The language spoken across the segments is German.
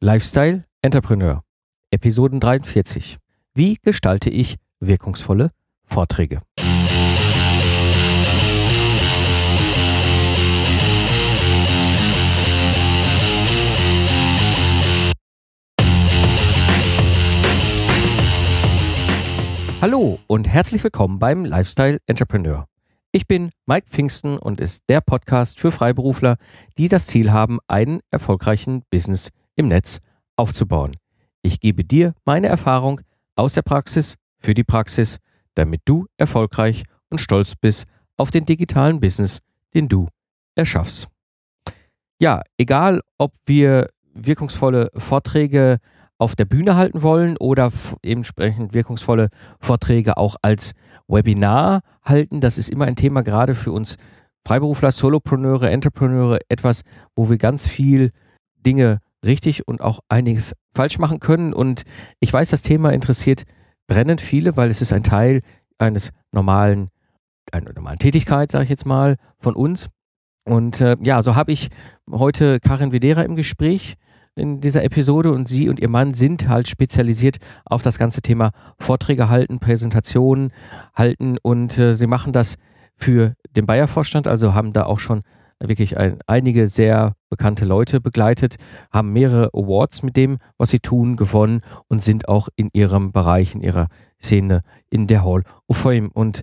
Lifestyle Entrepreneur, Episoden 43. Wie gestalte ich wirkungsvolle Vorträge? Hallo und herzlich willkommen beim Lifestyle Entrepreneur. Ich bin Mike Pfingsten und ist der Podcast für Freiberufler, die das Ziel haben, einen erfolgreichen Business im Netz aufzubauen. Ich gebe dir meine Erfahrung aus der Praxis für die Praxis, damit du erfolgreich und stolz bist auf den digitalen Business, den du erschaffst. Ja, egal ob wir wirkungsvolle Vorträge auf der Bühne halten wollen oder entsprechend wirkungsvolle Vorträge auch als Webinar halten, das ist immer ein Thema gerade für uns Freiberufler, Solopreneure, Entrepreneure, etwas, wo wir ganz viel Dinge richtig und auch einiges falsch machen können. Und ich weiß, das Thema interessiert brennend viele, weil es ist ein Teil eines normalen, einer normalen Tätigkeit, sage ich jetzt mal, von uns. Und äh, ja, so habe ich heute Karin Vedera im Gespräch in dieser Episode und sie und ihr Mann sind halt spezialisiert auf das ganze Thema Vorträge halten, Präsentationen halten und äh, sie machen das für den Bayer-Vorstand, also haben da auch schon wirklich ein, einige sehr bekannte Leute begleitet, haben mehrere Awards mit dem, was sie tun, gewonnen und sind auch in ihrem Bereich, in ihrer Szene in der Hall of Fame. Und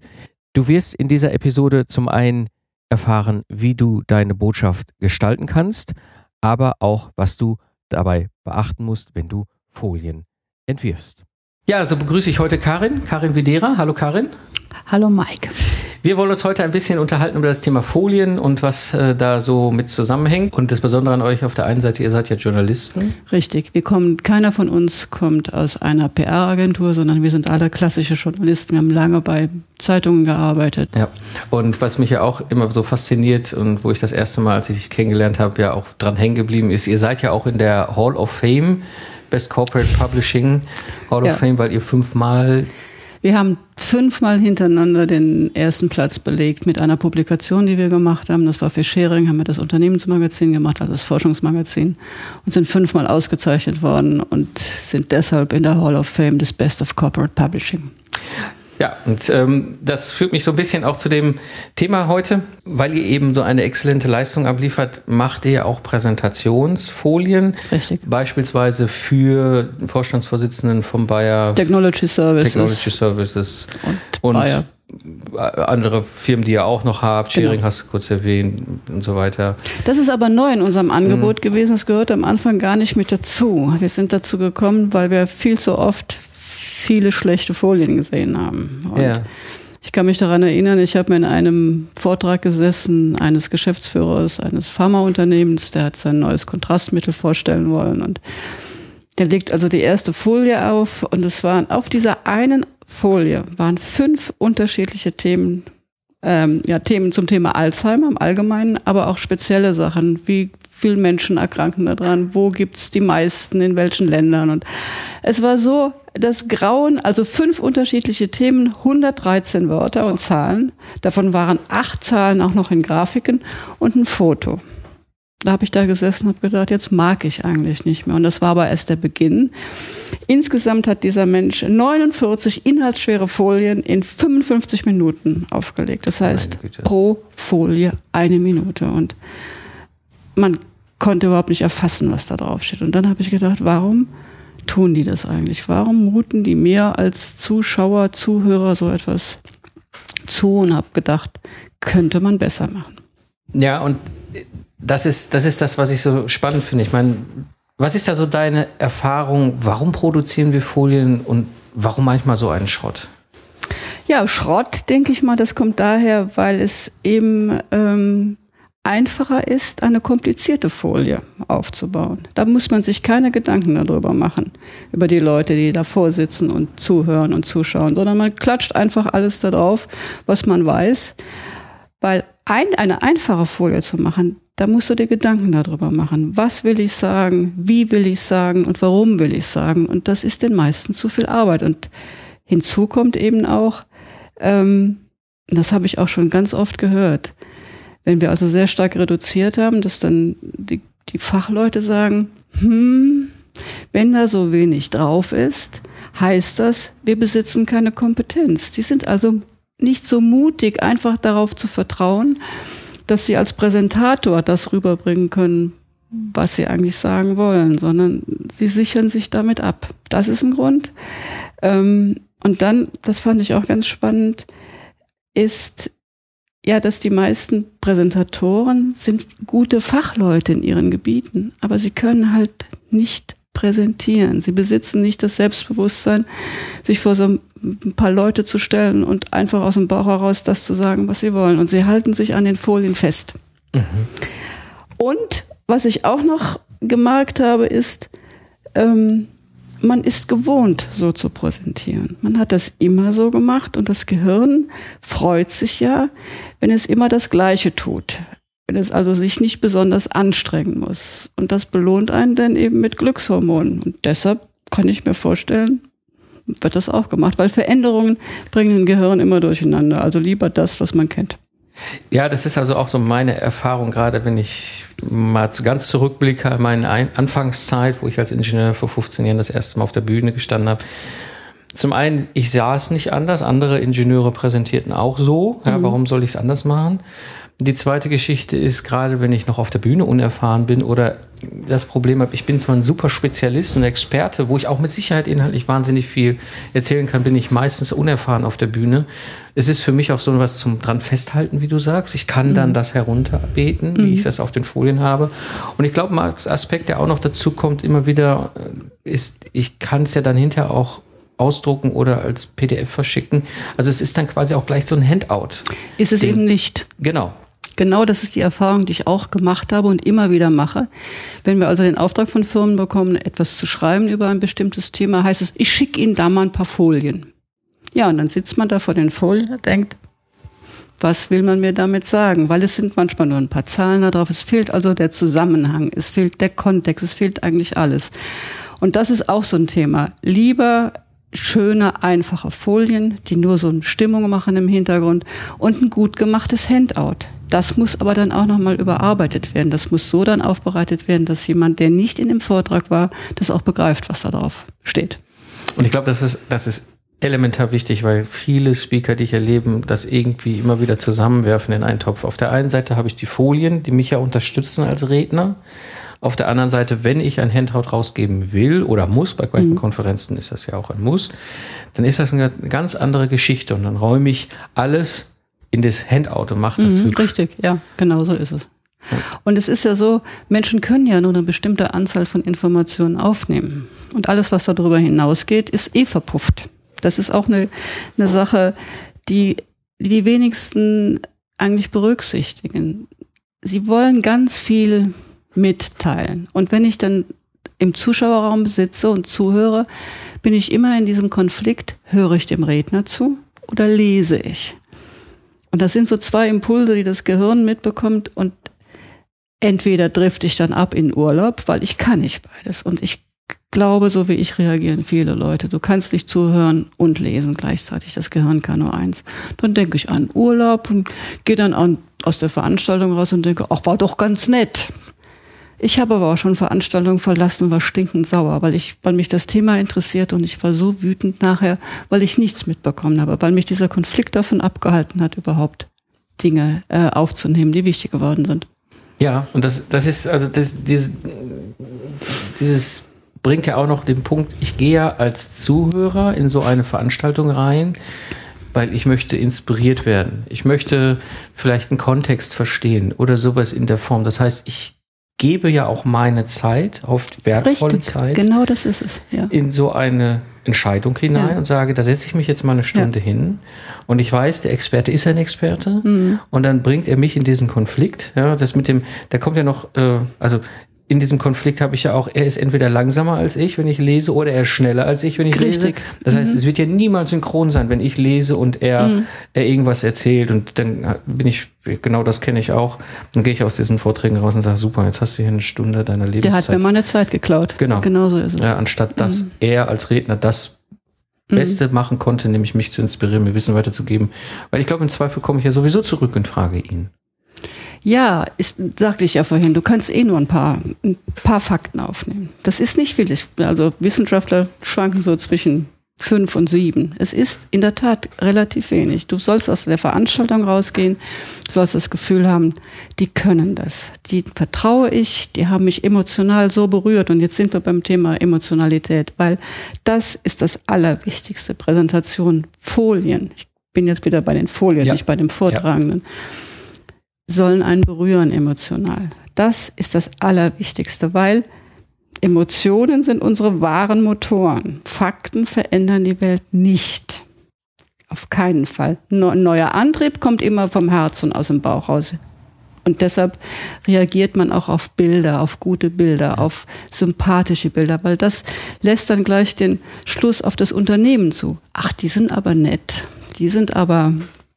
du wirst in dieser Episode zum einen erfahren, wie du deine Botschaft gestalten kannst, aber auch, was du dabei beachten musst, wenn du Folien entwirfst. Ja, also begrüße ich heute Karin, Karin Videra. Hallo Karin. Hallo Mike. Wir wollen uns heute ein bisschen unterhalten über das Thema Folien und was äh, da so mit zusammenhängt. Und das Besondere an euch auf der einen Seite, ihr seid ja Journalisten. Richtig. Wir kommen, keiner von uns kommt aus einer PR-Agentur, sondern wir sind alle klassische Journalisten. Wir haben lange bei Zeitungen gearbeitet. Ja. Und was mich ja auch immer so fasziniert und wo ich das erste Mal, als ich dich kennengelernt habe, ja auch dran hängen geblieben ist, ihr seid ja auch in der Hall of Fame. Best Corporate Publishing Hall of ja. Fame, weil ihr fünfmal wir haben fünfmal hintereinander den ersten Platz belegt mit einer Publikation, die wir gemacht haben. Das war für Sharing, haben wir das Unternehmensmagazin gemacht, also das Forschungsmagazin, und sind fünfmal ausgezeichnet worden und sind deshalb in der Hall of Fame des Best of Corporate Publishing. Ja, und ähm, das führt mich so ein bisschen auch zu dem Thema heute, weil ihr eben so eine exzellente Leistung abliefert, macht ihr auch Präsentationsfolien. Richtig. Beispielsweise für Vorstandsvorsitzenden vom Bayer Technology Services. Technology Services. Und, und Bayer andere Firmen, die ihr auch noch habt, Sharing genau. hast du kurz erwähnt und so weiter. Das ist aber neu in unserem Angebot mhm. gewesen. Das gehört am Anfang gar nicht mit dazu. Wir sind dazu gekommen, weil wir viel zu oft viele schlechte Folien gesehen haben. Und ja. Ich kann mich daran erinnern, ich habe mir in einem Vortrag gesessen eines Geschäftsführers eines Pharmaunternehmens, der hat sein neues Kontrastmittel vorstellen wollen und der legt also die erste Folie auf und es waren auf dieser einen Folie waren fünf unterschiedliche Themen, ähm, ja, Themen zum Thema Alzheimer im Allgemeinen, aber auch spezielle Sachen, wie viele Menschen erkranken daran, wo gibt's die meisten, in welchen Ländern. Und es war so das Grauen, also fünf unterschiedliche Themen, 113 Wörter und Zahlen. Davon waren acht Zahlen auch noch in Grafiken und ein Foto. Da habe ich da gesessen und habe gedacht, jetzt mag ich eigentlich nicht mehr. Und das war aber erst der Beginn. Insgesamt hat dieser Mensch 49 inhaltsschwere Folien in 55 Minuten aufgelegt. Das heißt, pro Folie eine Minute. Und man konnte überhaupt nicht erfassen, was da drauf steht. Und dann habe ich gedacht, warum tun die das eigentlich? Warum muten die mir als Zuschauer, Zuhörer so etwas zu und habe gedacht, könnte man besser machen. Ja, und das ist, das ist das, was ich so spannend finde. Ich meine, was ist da so deine Erfahrung? Warum produzieren wir Folien und warum manchmal so einen Schrott? Ja, Schrott, denke ich mal, das kommt daher, weil es eben ähm, einfacher ist, eine komplizierte Folie aufzubauen. Da muss man sich keine Gedanken darüber machen, über die Leute, die davor sitzen und zuhören und zuschauen, sondern man klatscht einfach alles da drauf, was man weiß. Weil ein, eine einfache Folie zu machen, da musst du dir Gedanken darüber machen. Was will ich sagen? Wie will ich sagen? Und warum will ich sagen? Und das ist den meisten zu viel Arbeit. Und hinzu kommt eben auch, ähm, das habe ich auch schon ganz oft gehört, wenn wir also sehr stark reduziert haben, dass dann die, die Fachleute sagen, hm, Wenn da so wenig drauf ist, heißt das, wir besitzen keine Kompetenz. Die sind also nicht so mutig, einfach darauf zu vertrauen, dass sie als Präsentator das rüberbringen können, was sie eigentlich sagen wollen, sondern sie sichern sich damit ab. Das ist ein Grund. Ähm, und dann, das fand ich auch ganz spannend, ist ja, dass die meisten Präsentatoren sind gute Fachleute in ihren Gebieten, aber sie können halt nicht präsentieren. Sie besitzen nicht das Selbstbewusstsein, sich vor so ein paar Leute zu stellen und einfach aus dem Bauch heraus das zu sagen, was sie wollen. Und sie halten sich an den Folien fest. Mhm. Und was ich auch noch gemerkt habe, ist, ähm, man ist gewohnt, so zu präsentieren. Man hat das immer so gemacht und das Gehirn freut sich ja, wenn es immer das Gleiche tut. Wenn es also sich nicht besonders anstrengen muss. Und das belohnt einen dann eben mit Glückshormonen. Und deshalb kann ich mir vorstellen, wird das auch gemacht, weil Veränderungen bringen ein Gehirn immer durcheinander. Also lieber das, was man kennt. Ja, das ist also auch so meine Erfahrung, gerade wenn ich mal ganz zurückblicke an meine Anfangszeit, wo ich als Ingenieur vor 15 Jahren das erste Mal auf der Bühne gestanden habe. Zum einen, ich sah es nicht anders, andere Ingenieure präsentierten auch so. Ja, mhm. Warum soll ich es anders machen? Die zweite Geschichte ist, gerade wenn ich noch auf der Bühne unerfahren bin oder das Problem habe, ich bin zwar ein super Spezialist und Experte, wo ich auch mit Sicherheit inhaltlich wahnsinnig viel erzählen kann, bin ich meistens unerfahren auf der Bühne. Es ist für mich auch so was zum dran festhalten, wie du sagst. Ich kann mhm. dann das herunterbeten, mhm. wie ich das auf den Folien habe. Und ich glaube, ein Aspekt, der auch noch dazu kommt, immer wieder äh, ist, ich kann es ja dann hinterher auch ausdrucken oder als PDF verschicken. Also es ist dann quasi auch gleich so ein Handout. Ist es eben nicht. Genau. Genau das ist die Erfahrung, die ich auch gemacht habe und immer wieder mache. Wenn wir also den Auftrag von Firmen bekommen, etwas zu schreiben über ein bestimmtes Thema, heißt es, ich schicke Ihnen da mal ein paar Folien. Ja, und dann sitzt man da vor den Folien und denkt, was will man mir damit sagen? Weil es sind manchmal nur ein paar Zahlen da drauf. Es fehlt also der Zusammenhang, es fehlt der Kontext, es fehlt eigentlich alles. Und das ist auch so ein Thema. Lieber schöne, einfache Folien, die nur so eine Stimmung machen im Hintergrund und ein gut gemachtes Handout. Das muss aber dann auch nochmal überarbeitet werden. Das muss so dann aufbereitet werden, dass jemand, der nicht in dem Vortrag war, das auch begreift, was da drauf steht. Und ich glaube, das ist, das ist elementar wichtig, weil viele Speaker, die ich erlebe, das irgendwie immer wieder zusammenwerfen in einen Topf. Auf der einen Seite habe ich die Folien, die mich ja unterstützen als Redner. Auf der anderen Seite, wenn ich ein Handout rausgeben will oder muss, bei manchen mhm. Konferenzen ist das ja auch ein Muss, dann ist das eine ganz andere Geschichte und dann räume ich alles in das Handout und mache das mhm, Richtig, ja, genau so ist es. Und es ist ja so, Menschen können ja nur eine bestimmte Anzahl von Informationen aufnehmen. Und alles, was darüber hinausgeht, ist eh verpufft. Das ist auch eine, eine Sache, die die wenigsten eigentlich berücksichtigen. Sie wollen ganz viel mitteilen. Und wenn ich dann im Zuschauerraum sitze und zuhöre, bin ich immer in diesem Konflikt, höre ich dem Redner zu oder lese ich? Und das sind so zwei Impulse, die das Gehirn mitbekommt und entweder drifte ich dann ab in Urlaub, weil ich kann nicht beides. Und ich glaube, so wie ich reagieren viele Leute. Du kannst nicht zuhören und lesen gleichzeitig. Das Gehirn kann nur eins. Dann denke ich an Urlaub und gehe dann an, aus der Veranstaltung raus und denke, ach, war doch ganz nett. Ich habe aber auch schon Veranstaltungen verlassen und war stinkend sauer, weil ich, weil mich das Thema interessiert und ich war so wütend nachher, weil ich nichts mitbekommen habe, weil mich dieser Konflikt davon abgehalten hat, überhaupt Dinge äh, aufzunehmen, die wichtig geworden sind. Ja, und das, das ist, also das, dieses, dieses bringt ja auch noch den Punkt, ich gehe ja als Zuhörer in so eine Veranstaltung rein, weil ich möchte inspiriert werden. Ich möchte vielleicht einen Kontext verstehen oder sowas in der Form. Das heißt, ich gebe ja auch meine Zeit, oft wertvolle Richtig, Zeit. Genau das ist es. Ja. In so eine Entscheidung hinein ja. und sage, da setze ich mich jetzt mal eine Stunde ja. hin und ich weiß, der Experte ist ein Experte mhm. und dann bringt er mich in diesen Konflikt. Ja, das mit dem, da kommt ja noch, äh, also in diesem Konflikt habe ich ja auch, er ist entweder langsamer als ich, wenn ich lese, oder er ist schneller als ich, wenn ich Richtig. lese. Das heißt, mhm. es wird ja niemals synchron sein, wenn ich lese und er, mhm. er irgendwas erzählt. Und dann bin ich, genau das kenne ich auch. Dann gehe ich aus diesen Vorträgen raus und sage, super, jetzt hast du hier eine Stunde deiner Lebenszeit. Der hat mir meine Zeit geklaut. Genau. Genau so ist es. Ja, anstatt dass mhm. er als Redner das mhm. Beste machen konnte, nämlich mich zu inspirieren, mir Wissen weiterzugeben. Weil ich glaube, im Zweifel komme ich ja sowieso zurück und frage ihn. Ja, ist, sagte ich ja vorhin, du kannst eh nur ein paar, ein paar Fakten aufnehmen. Das ist nicht viel. Also Wissenschaftler schwanken so zwischen fünf und sieben. Es ist in der Tat relativ wenig. Du sollst aus der Veranstaltung rausgehen, du sollst das Gefühl haben, die können das. Die vertraue ich, die haben mich emotional so berührt. Und jetzt sind wir beim Thema Emotionalität, weil das ist das Allerwichtigste. Präsentation, Folien. Ich bin jetzt wieder bei den Folien, ja. nicht bei dem Vortragenden. Ja. Sollen einen berühren emotional. Das ist das Allerwichtigste, weil Emotionen sind unsere wahren Motoren. Fakten verändern die Welt nicht. Auf keinen Fall. Ein neuer Antrieb kommt immer vom Herzen aus dem Bauch raus. Und deshalb reagiert man auch auf Bilder, auf gute Bilder, auf sympathische Bilder, weil das lässt dann gleich den Schluss auf das Unternehmen zu. Ach, die sind aber nett, die sind aber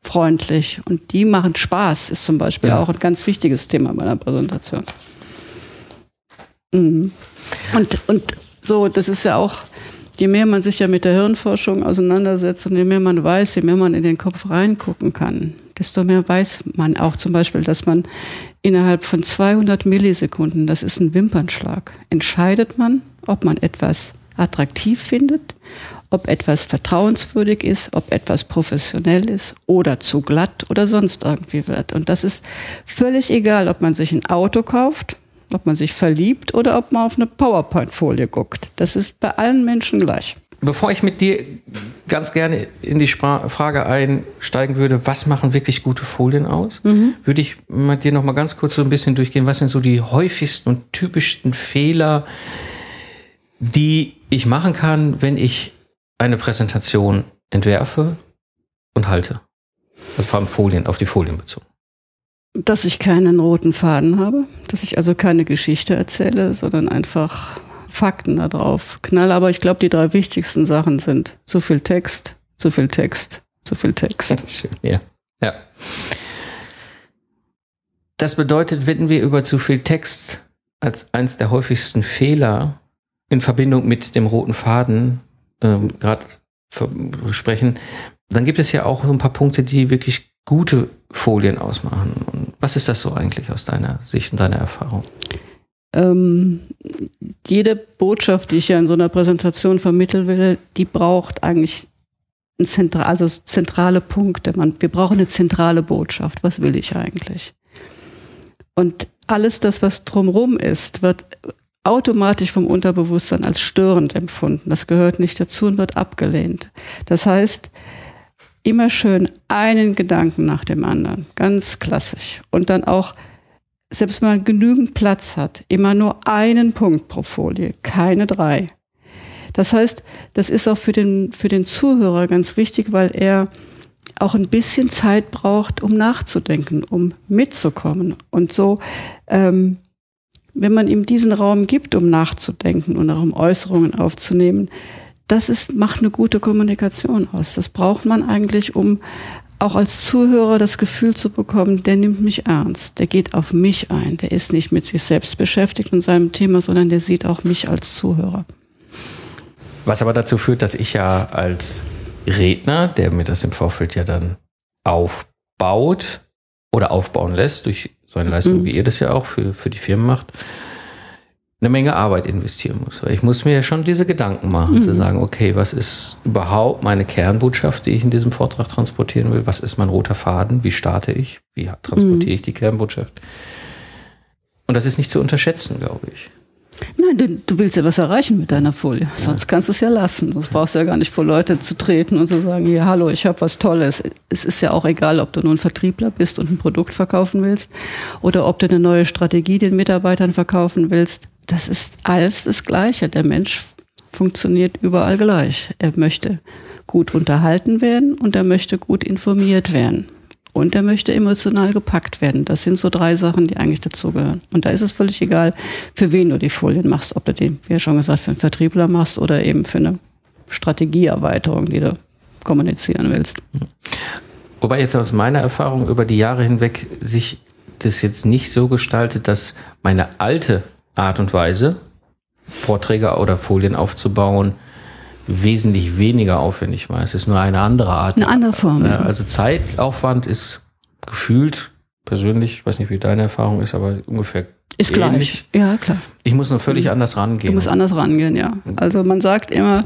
freundlich und die machen Spaß, ist zum Beispiel ja. auch ein ganz wichtiges Thema bei einer Präsentation. Mhm. Und, und so, das ist ja auch, je mehr man sich ja mit der Hirnforschung auseinandersetzt und je mehr man weiß, je mehr man in den Kopf reingucken kann, desto mehr weiß man auch zum Beispiel, dass man innerhalb von 200 Millisekunden, das ist ein Wimpernschlag, entscheidet man, ob man etwas attraktiv findet, ob etwas vertrauenswürdig ist, ob etwas professionell ist oder zu glatt oder sonst irgendwie wird. Und das ist völlig egal, ob man sich ein Auto kauft, ob man sich verliebt oder ob man auf eine PowerPoint-Folie guckt. Das ist bei allen Menschen gleich. Bevor ich mit dir ganz gerne in die Spra Frage einsteigen würde, was machen wirklich gute Folien aus, mhm. würde ich mit dir noch mal ganz kurz so ein bisschen durchgehen, was sind so die häufigsten und typischsten Fehler, die ich machen kann, wenn ich eine Präsentation entwerfe und halte. Also vor allem Folien, auf die Folien bezogen dass ich keinen roten Faden habe, dass ich also keine Geschichte erzähle, sondern einfach Fakten da drauf knall. Aber ich glaube, die drei wichtigsten Sachen sind zu viel Text, zu viel Text, zu viel Text. Schön, ja. ja. Das bedeutet, wenn wir über zu viel Text als eins der häufigsten Fehler in Verbindung mit dem roten Faden ähm, gerade sprechen, dann gibt es ja auch so ein paar Punkte, die wirklich gute Folien ausmachen. Und was ist das so eigentlich aus deiner Sicht und deiner Erfahrung? Ähm, jede Botschaft, die ich ja in so einer Präsentation vermitteln will, die braucht eigentlich ein zentral, also zentrale Punkte. Man, wir brauchen eine zentrale Botschaft. Was will ich eigentlich? Und alles das, was drumrum ist, wird automatisch vom Unterbewusstsein als störend empfunden. Das gehört nicht dazu und wird abgelehnt. Das heißt, immer schön einen Gedanken nach dem anderen. Ganz klassisch. Und dann auch, selbst wenn man genügend Platz hat, immer nur einen Punkt pro Folie, keine drei. Das heißt, das ist auch für den, für den Zuhörer ganz wichtig, weil er auch ein bisschen Zeit braucht, um nachzudenken, um mitzukommen. Und so, ähm, wenn man ihm diesen Raum gibt, um nachzudenken und auch um Äußerungen aufzunehmen, das ist, macht eine gute Kommunikation aus. Das braucht man eigentlich, um auch als Zuhörer das Gefühl zu bekommen, der nimmt mich ernst, der geht auf mich ein, der ist nicht mit sich selbst beschäftigt und seinem Thema, sondern der sieht auch mich als Zuhörer. Was aber dazu führt, dass ich ja als Redner, der mir das im Vorfeld ja dann aufbaut oder aufbauen lässt, durch so eine Leistung, mhm. wie ihr das ja auch für, für die Firmen macht, eine Menge Arbeit investieren muss. Ich muss mir ja schon diese Gedanken machen, mhm. zu sagen, okay, was ist überhaupt meine Kernbotschaft, die ich in diesem Vortrag transportieren will? Was ist mein roter Faden? Wie starte ich? Wie transportiere mhm. ich die Kernbotschaft? Und das ist nicht zu unterschätzen, glaube ich. Nein, du, du, willst ja was erreichen mit deiner Folie. Sonst ja. kannst du es ja lassen. Sonst brauchst du ja gar nicht vor Leute zu treten und zu sagen, ja, hallo, ich habe was Tolles. Es ist ja auch egal, ob du nun Vertriebler bist und ein Produkt verkaufen willst oder ob du eine neue Strategie den Mitarbeitern verkaufen willst das ist alles das Gleiche. Der Mensch funktioniert überall gleich. Er möchte gut unterhalten werden und er möchte gut informiert werden. Und er möchte emotional gepackt werden. Das sind so drei Sachen, die eigentlich dazugehören. Und da ist es völlig egal, für wen du die Folien machst. Ob du den, wie ja schon gesagt, für einen Vertriebler machst oder eben für eine Strategieerweiterung, die du kommunizieren willst. Wobei jetzt aus meiner Erfahrung über die Jahre hinweg sich das jetzt nicht so gestaltet, dass meine alte Art und Weise, Vorträge oder Folien aufzubauen, wesentlich weniger aufwendig war. Es ist nur eine andere Art. Eine andere Form. Ja. Also Zeitaufwand ist gefühlt persönlich, ich weiß nicht, wie deine Erfahrung ist, aber ungefähr ist ähnlich. gleich. Ja, klar. Ich muss nur völlig mhm. anders rangehen. Du musst anders rangehen, ja. Also man sagt immer,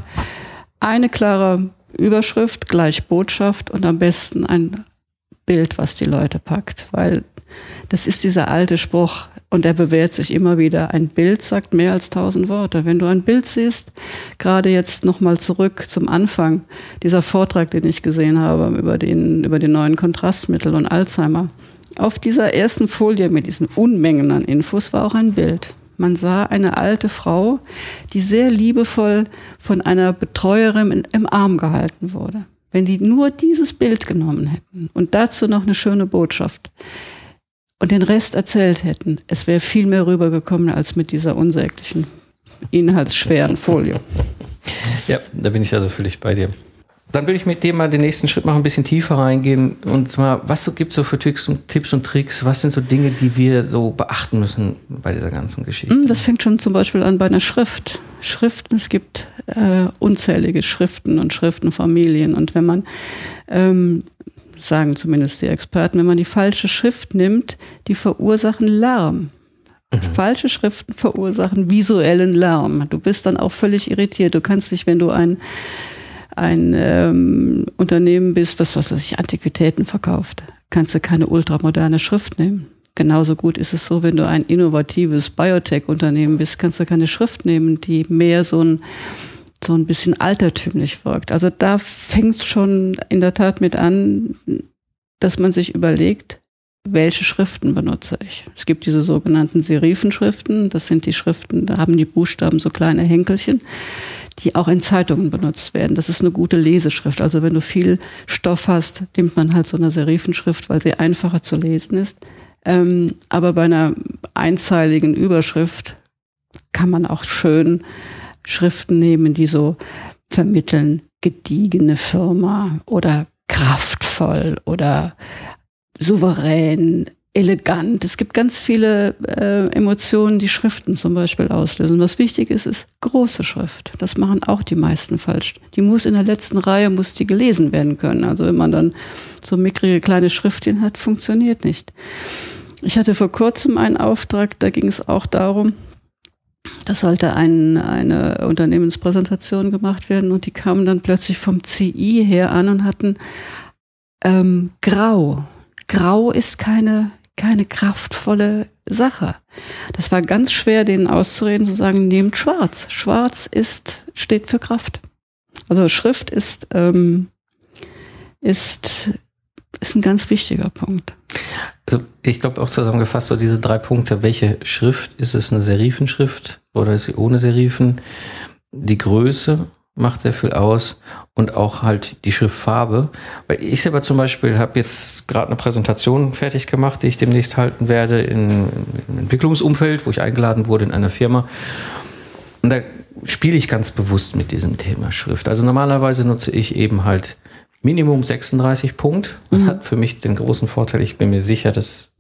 eine klare Überschrift gleich Botschaft und am besten ein Bild, was die Leute packt, weil das ist dieser alte Spruch und der bewährt sich immer wieder. Ein Bild sagt mehr als tausend Worte. Wenn du ein Bild siehst, gerade jetzt nochmal zurück zum Anfang, dieser Vortrag, den ich gesehen habe über den, über die neuen Kontrastmittel und Alzheimer. Auf dieser ersten Folie mit diesen Unmengen an Infos war auch ein Bild. Man sah eine alte Frau, die sehr liebevoll von einer Betreuerin im Arm gehalten wurde. Wenn die nur dieses Bild genommen hätten und dazu noch eine schöne Botschaft, und den Rest erzählt hätten, es wäre viel mehr rübergekommen als mit dieser unsäglichen, inhaltsschweren Folie. Ja, da bin ich also völlig bei dir. Dann würde ich mit dir mal den nächsten Schritt machen, ein bisschen tiefer reingehen. Und zwar, was so gibt es so für Tipps und, Tipps und Tricks? Was sind so Dinge, die wir so beachten müssen bei dieser ganzen Geschichte? Hm, das fängt schon zum Beispiel an bei einer Schrift. Schriften, es gibt äh, unzählige Schriften und Schriftenfamilien. Und wenn man ähm, sagen zumindest die Experten, wenn man die falsche Schrift nimmt, die verursachen Lärm. Mhm. Falsche Schriften verursachen visuellen Lärm. Du bist dann auch völlig irritiert. Du kannst dich, wenn du ein, ein ähm, Unternehmen bist, was, was weiß ich, Antiquitäten verkauft, kannst du keine ultramoderne Schrift nehmen. Genauso gut ist es so, wenn du ein innovatives Biotech-Unternehmen bist, kannst du keine Schrift nehmen, die mehr so ein so ein bisschen altertümlich wirkt. Also da fängt es schon in der Tat mit an, dass man sich überlegt, welche Schriften benutze ich. Es gibt diese sogenannten Serifenschriften, das sind die Schriften, da haben die Buchstaben so kleine Henkelchen, die auch in Zeitungen benutzt werden. Das ist eine gute Leseschrift. Also wenn du viel Stoff hast, nimmt man halt so eine Serifenschrift, weil sie einfacher zu lesen ist. Ähm, aber bei einer einzeiligen Überschrift kann man auch schön Schriften nehmen, die so vermitteln, gediegene Firma oder kraftvoll oder souverän, elegant. Es gibt ganz viele äh, Emotionen, die Schriften zum Beispiel auslösen. Was wichtig ist, ist große Schrift. Das machen auch die meisten falsch. Die muss in der letzten Reihe, muss die gelesen werden können. Also wenn man dann so mickrige kleine Schriftchen hat, funktioniert nicht. Ich hatte vor kurzem einen Auftrag, da ging es auch darum, das sollte ein, eine Unternehmenspräsentation gemacht werden und die kamen dann plötzlich vom CI her an und hatten ähm, Grau. Grau ist keine, keine kraftvolle Sache. Das war ganz schwer, denen auszureden, zu sagen, nehmt Schwarz. Schwarz ist, steht für Kraft. Also Schrift ist, ähm, ist, ist ein ganz wichtiger Punkt. Also ich glaube auch zusammengefasst so diese drei Punkte. Welche Schrift? Ist es eine Serifenschrift oder ist sie ohne Serifen? Die Größe macht sehr viel aus und auch halt die Schriftfarbe. Weil ich selber zum Beispiel habe jetzt gerade eine Präsentation fertig gemacht, die ich demnächst halten werde in, im Entwicklungsumfeld, wo ich eingeladen wurde in einer Firma. Und da spiele ich ganz bewusst mit diesem Thema Schrift. Also normalerweise nutze ich eben halt Minimum 36 Punkt. Das mhm. hat für mich den großen Vorteil, ich bin mir sicher, das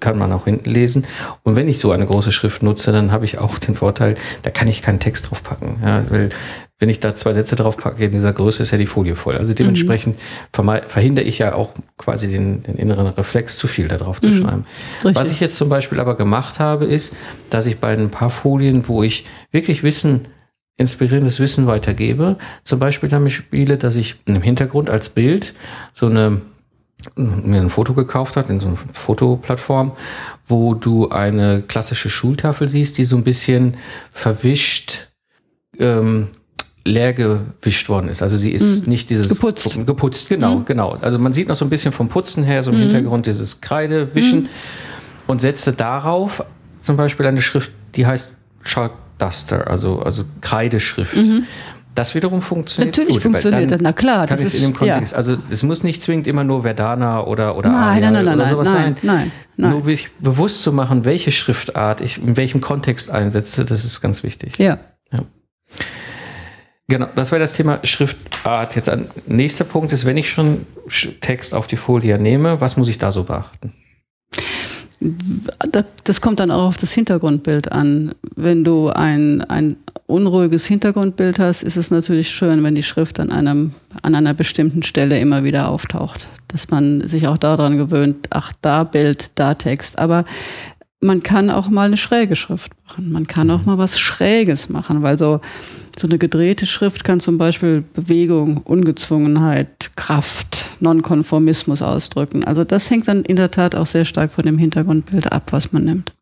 kann man auch hinten lesen. Und wenn ich so eine große Schrift nutze, dann habe ich auch den Vorteil, da kann ich keinen Text drauf packen. Ja, weil wenn ich da zwei Sätze drauf packe, in dieser Größe ist ja die Folie voll. Also dementsprechend mhm. verhindere ich ja auch quasi den, den inneren Reflex, zu viel da drauf zu mhm. schreiben. Richtig. Was ich jetzt zum Beispiel aber gemacht habe, ist, dass ich bei ein paar Folien, wo ich wirklich Wissen inspirierendes Wissen weitergebe. Zum Beispiel damit spiele, dass ich im Hintergrund als Bild so eine mir ein Foto gekauft hat in so einer Fotoplattform, wo du eine klassische Schultafel siehst, die so ein bisschen verwischt ähm, leer gewischt worden ist. Also sie ist mhm. nicht dieses geputzt. Geputzt, genau, mhm. genau. Also man sieht noch so ein bisschen vom Putzen her so im mhm. Hintergrund dieses Kreidewischen mhm. und setzte darauf zum Beispiel eine Schrift, die heißt Chalk Duster, also, also Kreideschrift. Mhm. Das wiederum funktioniert. Natürlich gut, funktioniert das, na klar. Kann das ist, in dem Kontext. Ja. Also es muss nicht zwingend immer nur Verdana oder oder nein, nein, nein, oder nein, sowas nein, sein. Nein, nein. Nur sich bewusst zu machen, welche Schriftart ich in welchem Kontext einsetze, das ist ganz wichtig. Ja. ja. Genau, das wäre das Thema Schriftart. Jetzt ein nächster Punkt ist, wenn ich schon Text auf die Folie nehme, was muss ich da so beachten? Das kommt dann auch auf das Hintergrundbild an. Wenn du ein, ein unruhiges Hintergrundbild hast, ist es natürlich schön, wenn die Schrift an, einem, an einer bestimmten Stelle immer wieder auftaucht. Dass man sich auch daran gewöhnt, ach, da Bild, da Text. Aber man kann auch mal eine schräge Schrift machen. Man kann auch mal was Schräges machen, weil so, so eine gedrehte Schrift kann zum Beispiel Bewegung, Ungezwungenheit, Kraft, Nonkonformismus ausdrücken. Also das hängt dann in der Tat auch sehr stark von dem Hintergrundbild ab, was man nimmt.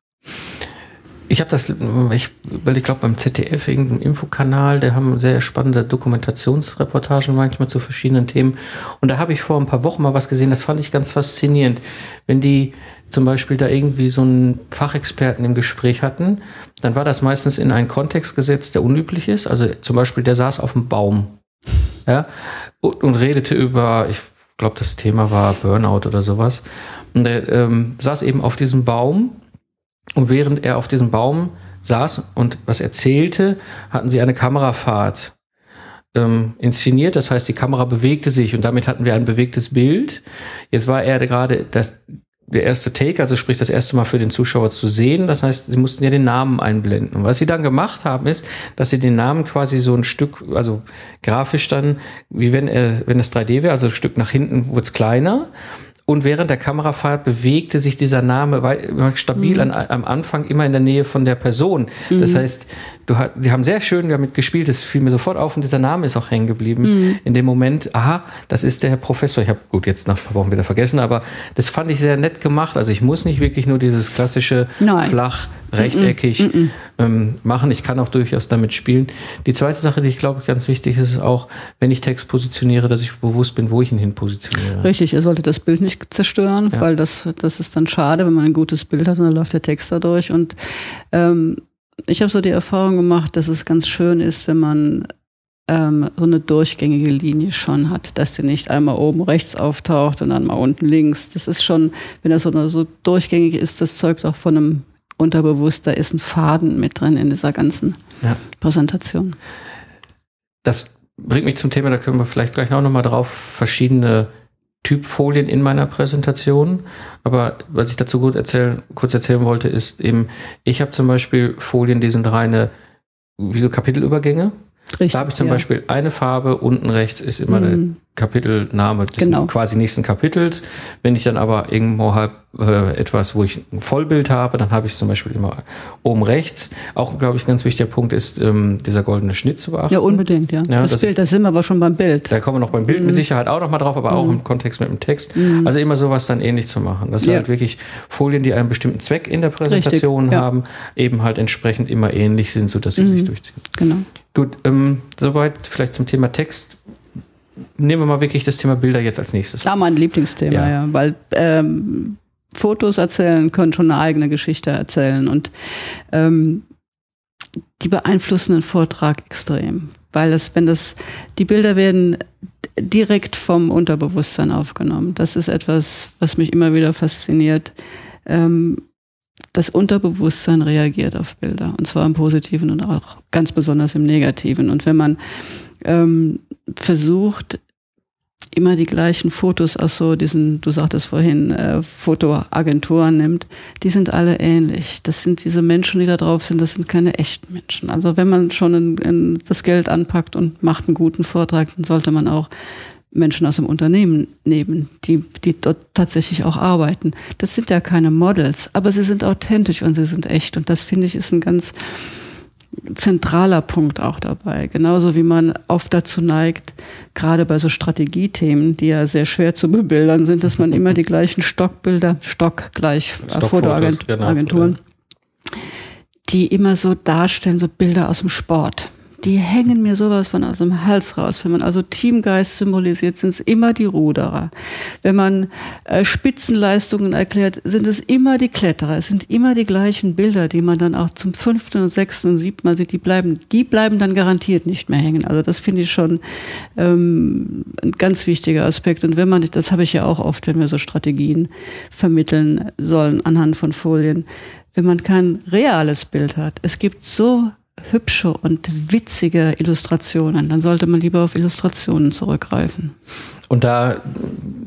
Ich habe das, ich, weil ich glaube beim ZDF, irgendeinem Infokanal, der haben sehr spannende Dokumentationsreportagen manchmal zu verschiedenen Themen. Und da habe ich vor ein paar Wochen mal was gesehen, das fand ich ganz faszinierend. Wenn die zum Beispiel da irgendwie so einen Fachexperten im Gespräch hatten, dann war das meistens in einen Kontext gesetzt, der unüblich ist. Also zum Beispiel, der saß auf dem Baum ja, und, und redete über, ich glaube, das Thema war Burnout oder sowas. Und er ähm, saß eben auf diesem Baum und während er auf diesem Baum saß und was erzählte, hatten sie eine Kamerafahrt ähm, inszeniert. Das heißt, die Kamera bewegte sich und damit hatten wir ein bewegtes Bild. Jetzt war er gerade das, der erste Take, also sprich das erste Mal für den Zuschauer zu sehen. Das heißt, sie mussten ja den Namen einblenden. Und was sie dann gemacht haben, ist, dass sie den Namen quasi so ein Stück, also grafisch dann, wie wenn er, wenn es 3D wäre, also ein Stück nach hinten wurde es kleiner. Und während der Kamerafahrt bewegte sich dieser Name stabil mhm. an, am Anfang immer in der Nähe von der Person. Mhm. Das heißt, du, die haben sehr schön damit gespielt, das fiel mir sofort auf und dieser Name ist auch hängen geblieben. Mhm. In dem Moment, aha, das ist der Herr Professor. Ich habe gut jetzt nach ein paar Wochen wieder vergessen, aber das fand ich sehr nett gemacht. Also ich muss nicht wirklich nur dieses klassische Nein. flach rechteckig mm -mm. Ähm, machen. Ich kann auch durchaus damit spielen. Die zweite Sache, die ich glaube ganz wichtig ist, ist auch, wenn ich Text positioniere, dass ich bewusst bin, wo ich ihn hin positioniere. Richtig, ihr solltet das Bild nicht zerstören, ja. weil das, das ist dann schade, wenn man ein gutes Bild hat und dann läuft der Text da durch. Und ähm, ich habe so die Erfahrung gemacht, dass es ganz schön ist, wenn man ähm, so eine durchgängige Linie schon hat, dass sie nicht einmal oben rechts auftaucht und dann mal unten links. Das ist schon, wenn das so, so durchgängig ist, das zeugt auch von einem unterbewusst, da ist ein Faden mit drin in dieser ganzen ja. Präsentation. Das bringt mich zum Thema, da können wir vielleicht gleich auch nochmal drauf, verschiedene Typfolien in meiner Präsentation. Aber was ich dazu gut erzählen, kurz erzählen wollte, ist eben, ich habe zum Beispiel Folien, die sind reine, wie so Kapitelübergänge. Richtig, da habe ich zum ja. Beispiel eine Farbe, unten rechts ist immer mhm. der Kapitelname des genau. quasi nächsten Kapitels. Wenn ich dann aber irgendwo habe äh, etwas, wo ich ein Vollbild habe, dann habe ich zum Beispiel immer oben rechts. Auch, glaube ich, ein ganz wichtiger Punkt ist, ähm, dieser goldene Schnitt zu beachten. Ja, unbedingt, ja. ja das, das, Bild, da sind wir aber schon beim Bild. Da kommen wir noch beim Bild mhm. mit Sicherheit auch noch mal drauf, aber mhm. auch im Kontext mit dem Text. Mhm. Also immer sowas dann ähnlich zu machen. Das sind ja. halt wirklich Folien, die einen bestimmten Zweck in der Präsentation Richtig, haben, ja. eben halt entsprechend immer ähnlich sind, sodass sie sich mhm. durchziehen. Genau. Gut, ähm, soweit vielleicht zum Thema Text. Nehmen wir mal wirklich das Thema Bilder jetzt als nächstes. Ja, mein Lieblingsthema, ja. ja weil ähm, Fotos erzählen können schon eine eigene Geschichte erzählen und ähm, die beeinflussen den Vortrag extrem, weil es, wenn das, die Bilder werden direkt vom Unterbewusstsein aufgenommen. Das ist etwas, was mich immer wieder fasziniert. Ähm, das Unterbewusstsein reagiert auf Bilder und zwar im Positiven und auch ganz besonders im Negativen. Und wenn man ähm, versucht, immer die gleichen Fotos aus so diesen, du sagtest vorhin, äh, Fotoagenturen nimmt, die sind alle ähnlich. Das sind diese Menschen, die da drauf sind, das sind keine echten Menschen. Also wenn man schon in, in das Geld anpackt und macht einen guten Vortrag, dann sollte man auch Menschen aus dem Unternehmen nehmen, die, die dort tatsächlich auch arbeiten. Das sind ja keine Models, aber sie sind authentisch und sie sind echt. Und das finde ich ist ein ganz zentraler Punkt auch dabei. Genauso wie man oft dazu neigt, gerade bei so Strategiethemen, die ja sehr schwer zu bebildern sind, dass man immer die gleichen Stockbilder, Stock gleich äh, Fotoagenturen, genau, die immer so darstellen, so Bilder aus dem Sport die hängen mir sowas von aus dem Hals raus. Wenn man also Teamgeist symbolisiert, sind es immer die Ruderer. Wenn man äh, Spitzenleistungen erklärt, sind es immer die Kletterer. Es sind immer die gleichen Bilder, die man dann auch zum fünften und sechsten und siebten Mal sieht. Die bleiben, die bleiben dann garantiert nicht mehr hängen. Also das finde ich schon ähm, ein ganz wichtiger Aspekt. Und wenn man, das habe ich ja auch oft, wenn wir so Strategien vermitteln sollen anhand von Folien, wenn man kein reales Bild hat. Es gibt so hübsche und witzige Illustrationen, dann sollte man lieber auf Illustrationen zurückgreifen. Und da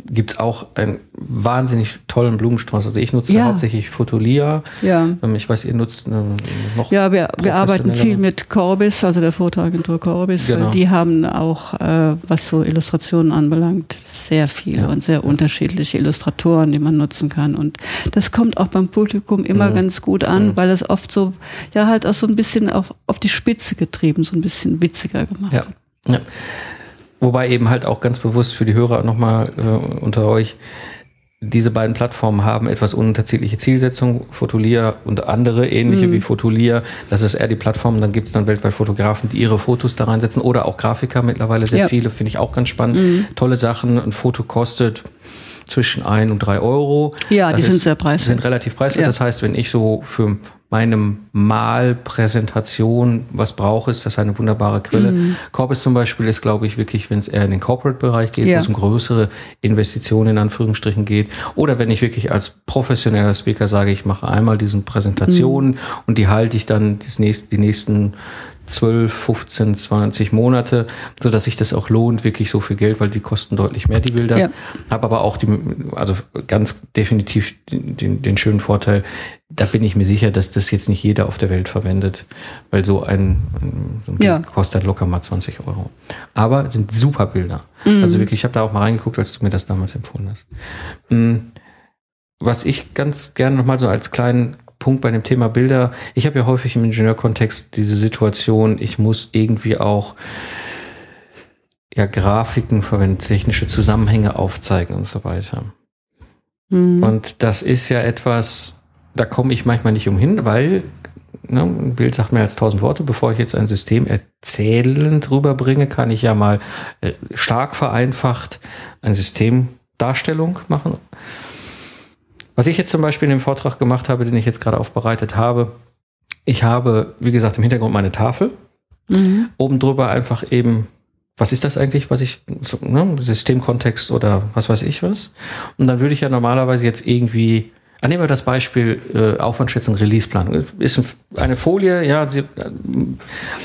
gibt es auch einen wahnsinnig tollen Blumenstrauß. Also ich nutze ja. hauptsächlich Fotolia. Ja. Ähm, ich weiß, ihr nutzt äh, noch. Ja, wir, wir arbeiten viel mit Corbis, also der Fotoagentur Corbis. Genau. Die haben auch, äh, was so Illustrationen anbelangt, sehr viele ja. und sehr ja. unterschiedliche Illustratoren, die man nutzen kann. Und das kommt auch beim Publikum immer mhm. ganz gut an, mhm. weil es oft so, ja, halt auch so ein bisschen auf, auf die Spitze getrieben, so ein bisschen witziger gemacht ja. Ja. Wobei eben halt auch ganz bewusst für die Hörer nochmal äh, unter euch, diese beiden Plattformen haben etwas unterschiedliche Zielsetzungen. Fotolia und andere ähnliche mhm. wie Fotolia, das ist eher die Plattform. Dann gibt es dann weltweit Fotografen, die ihre Fotos da reinsetzen oder auch Grafiker mittlerweile sehr ja. viele, finde ich auch ganz spannend. Mhm. Tolle Sachen. Ein Foto kostet zwischen ein und drei Euro. Ja, das die ist, sind sehr preiswert. Sind relativ preiswert. Ja. Das heißt, wenn ich so für meine Malpräsentation was brauche, ist das eine wunderbare Quelle. Mhm. Corbis zum Beispiel ist, glaube ich, wirklich, wenn es eher in den Corporate-Bereich geht, ja. wo es um größere Investitionen in Anführungsstrichen geht. Oder wenn ich wirklich als professioneller Speaker sage, ich mache einmal diesen Präsentationen mhm. und die halte ich dann die nächsten 12, 15, 20 Monate, so dass sich das auch lohnt, wirklich so viel Geld, weil die kosten deutlich mehr, die Bilder. Ja. Habe aber auch die, also ganz definitiv den, den, schönen Vorteil, da bin ich mir sicher, dass das jetzt nicht jeder auf der Welt verwendet, weil so ein, so ein ja. kostet locker mal 20 Euro. Aber sind super Bilder. Mhm. Also wirklich, ich habe da auch mal reingeguckt, als du mir das damals empfohlen hast. Mhm. Was ich ganz gerne nochmal so als kleinen Punkt bei dem Thema Bilder. Ich habe ja häufig im Ingenieurkontext diese Situation, ich muss irgendwie auch ja, Grafiken verwenden, technische Zusammenhänge aufzeigen und so weiter. Mhm. Und das ist ja etwas, da komme ich manchmal nicht umhin, weil ne, ein Bild sagt mehr als tausend Worte. Bevor ich jetzt ein System erzählend rüberbringe, kann ich ja mal äh, stark vereinfacht eine Systemdarstellung machen. Was ich jetzt zum Beispiel in dem Vortrag gemacht habe, den ich jetzt gerade aufbereitet habe, ich habe, wie gesagt, im Hintergrund meine Tafel. Mhm. Oben drüber einfach eben, was ist das eigentlich, was ich, ne, Systemkontext oder was weiß ich was. Und dann würde ich ja normalerweise jetzt irgendwie Ah, nehmen wir das Beispiel äh, Aufwandschätzung, Releaseplan. Ist eine Folie, ja, sie, äh,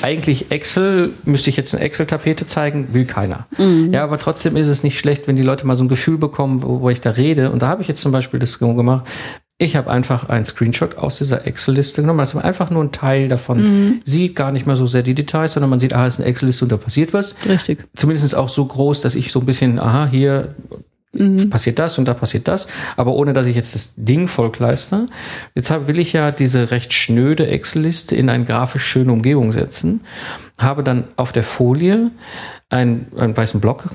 eigentlich Excel, müsste ich jetzt eine Excel-Tapete zeigen, will keiner. Mhm. Ja, aber trotzdem ist es nicht schlecht, wenn die Leute mal so ein Gefühl bekommen, wo, wo ich da rede. Und da habe ich jetzt zum Beispiel das gemacht. Ich habe einfach einen Screenshot aus dieser Excel-Liste genommen, dass man einfach nur ein Teil davon mhm. sieht, gar nicht mal so sehr die Details, sondern man sieht, ah, es ist eine Excel-Liste und da passiert was. Richtig. Zumindest auch so groß, dass ich so ein bisschen, aha, hier Mhm. Passiert das und da passiert das, aber ohne dass ich jetzt das Ding vollkleister. Jetzt will ich ja diese recht schnöde Excel-Liste in eine grafisch schöne Umgebung setzen, habe dann auf der Folie einen, einen weißen Block,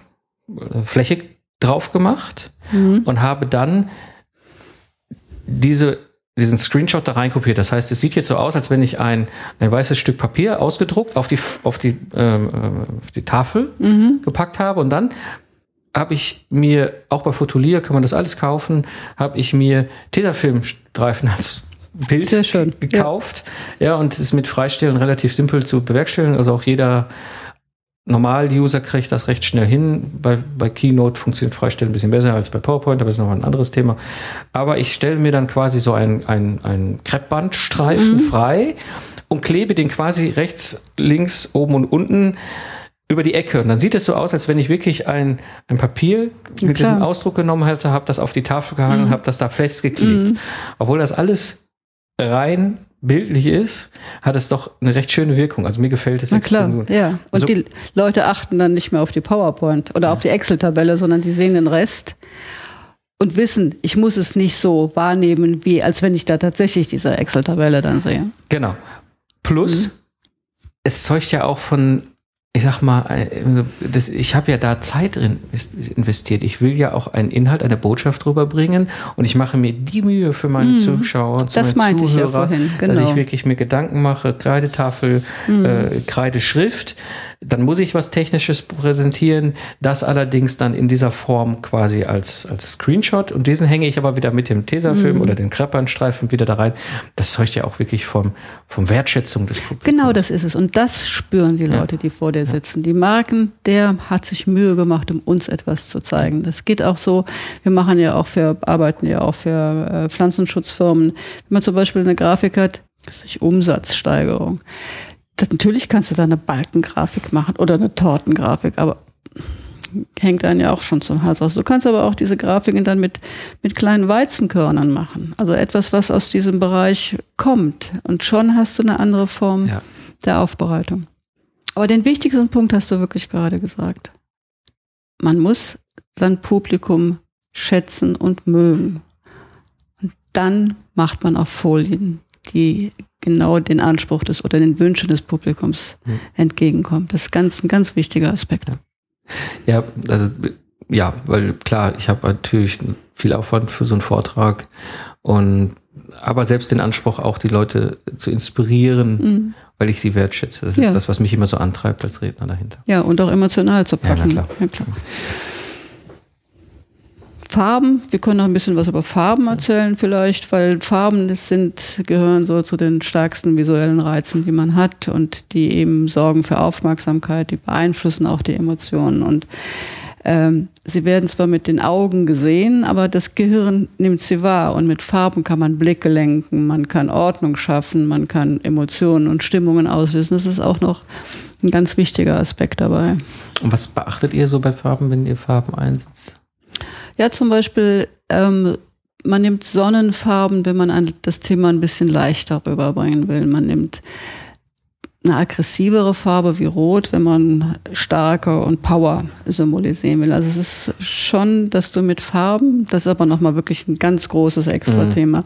äh, Fläche drauf gemacht mhm. und habe dann diese diesen Screenshot da reinkopiert. Das heißt, es sieht jetzt so aus, als wenn ich ein, ein weißes Stück Papier ausgedruckt auf die, auf die, ähm, äh, auf die Tafel mhm. gepackt habe und dann habe ich mir, auch bei Fotolier kann man das alles kaufen, habe ich mir Tesafilmstreifen als Bild gekauft. Ja. ja, und es ist mit Freistellen relativ simpel zu bewerkstelligen. Also auch jeder Normal-User kriegt das recht schnell hin. Bei, bei Keynote funktioniert Freistellen ein bisschen besser als bei PowerPoint, aber das ist nochmal ein anderes Thema. Aber ich stelle mir dann quasi so ein, ein, ein Kreppbandstreifen mhm. frei und klebe den quasi rechts, links, oben und unten über die Ecke. Und dann sieht es so aus, als wenn ich wirklich ein, ein Papier mit diesem Ausdruck genommen hätte, habe das auf die Tafel gehangen, mhm. habe das da festgeklebt. Mhm. Obwohl das alles rein bildlich ist, hat es doch eine recht schöne Wirkung. Also mir gefällt es Na klar, gut. Ja. Und also, die Leute achten dann nicht mehr auf die PowerPoint oder ja. auf die Excel-Tabelle, sondern die sehen den Rest und wissen, ich muss es nicht so wahrnehmen, wie als wenn ich da tatsächlich diese Excel-Tabelle dann sehe. Genau. Plus, mhm. es zeugt ja auch von ich sag mal, äh, das, ich habe ja da Zeit drin investiert. Ich will ja auch einen Inhalt, eine Botschaft rüberbringen und ich mache mir die Mühe für meine mm, Zuschauer und das meine Zuhörer, ich ja vorhin, genau. dass ich wirklich mir Gedanken mache, Kreidetafel, mm. äh, Kreideschrift dann muss ich was Technisches präsentieren, das allerdings dann in dieser Form quasi als, als Screenshot und diesen hänge ich aber wieder mit dem Tesafilm mhm. oder den Kreppernstreifen wieder da rein. Das zeugt ja auch wirklich vom, vom Wertschätzung des Publikums. Genau das ist es und das spüren die Leute, ja. die vor dir sitzen. Ja. Die merken, der hat sich Mühe gemacht, um uns etwas zu zeigen. Das geht auch so, wir machen ja auch für, arbeiten ja auch für äh, Pflanzenschutzfirmen. Wenn man zum Beispiel eine Grafik hat, Umsatzsteigerung natürlich kannst du da eine Balkengrafik machen oder eine Tortengrafik, aber hängt einen ja auch schon zum Hals raus. Du kannst aber auch diese Grafiken dann mit, mit kleinen Weizenkörnern machen. Also etwas, was aus diesem Bereich kommt. Und schon hast du eine andere Form ja. der Aufbereitung. Aber den wichtigsten Punkt hast du wirklich gerade gesagt. Man muss sein Publikum schätzen und mögen. Und dann macht man auch Folien, die genau den Anspruch des oder den Wünschen des Publikums mhm. entgegenkommt. Das ist ganz, ein ganz wichtiger Aspekt. Ja, also ja, weil klar, ich habe natürlich viel Aufwand für so einen Vortrag und aber selbst den Anspruch auch die Leute zu inspirieren, mhm. weil ich sie wertschätze. Das ja. ist das, was mich immer so antreibt als Redner dahinter. Ja, und auch emotional zu packen. Ja, klar. Ja, klar. Farben, wir können noch ein bisschen was über Farben erzählen vielleicht, weil Farben sind, gehören so zu den stärksten visuellen Reizen, die man hat und die eben sorgen für Aufmerksamkeit, die beeinflussen auch die Emotionen und ähm, sie werden zwar mit den Augen gesehen, aber das Gehirn nimmt sie wahr und mit Farben kann man Blicke lenken, man kann Ordnung schaffen, man kann Emotionen und Stimmungen auslösen. Das ist auch noch ein ganz wichtiger Aspekt dabei. Und was beachtet ihr so bei Farben, wenn ihr Farben einsetzt? Ja, zum Beispiel, ähm, man nimmt Sonnenfarben, wenn man das Thema ein bisschen leichter rüberbringen will. Man nimmt eine aggressivere Farbe wie Rot, wenn man Stärke und Power symbolisieren will. Also es ist schon, dass du mit Farben, das ist aber nochmal wirklich ein ganz großes Extra-Thema,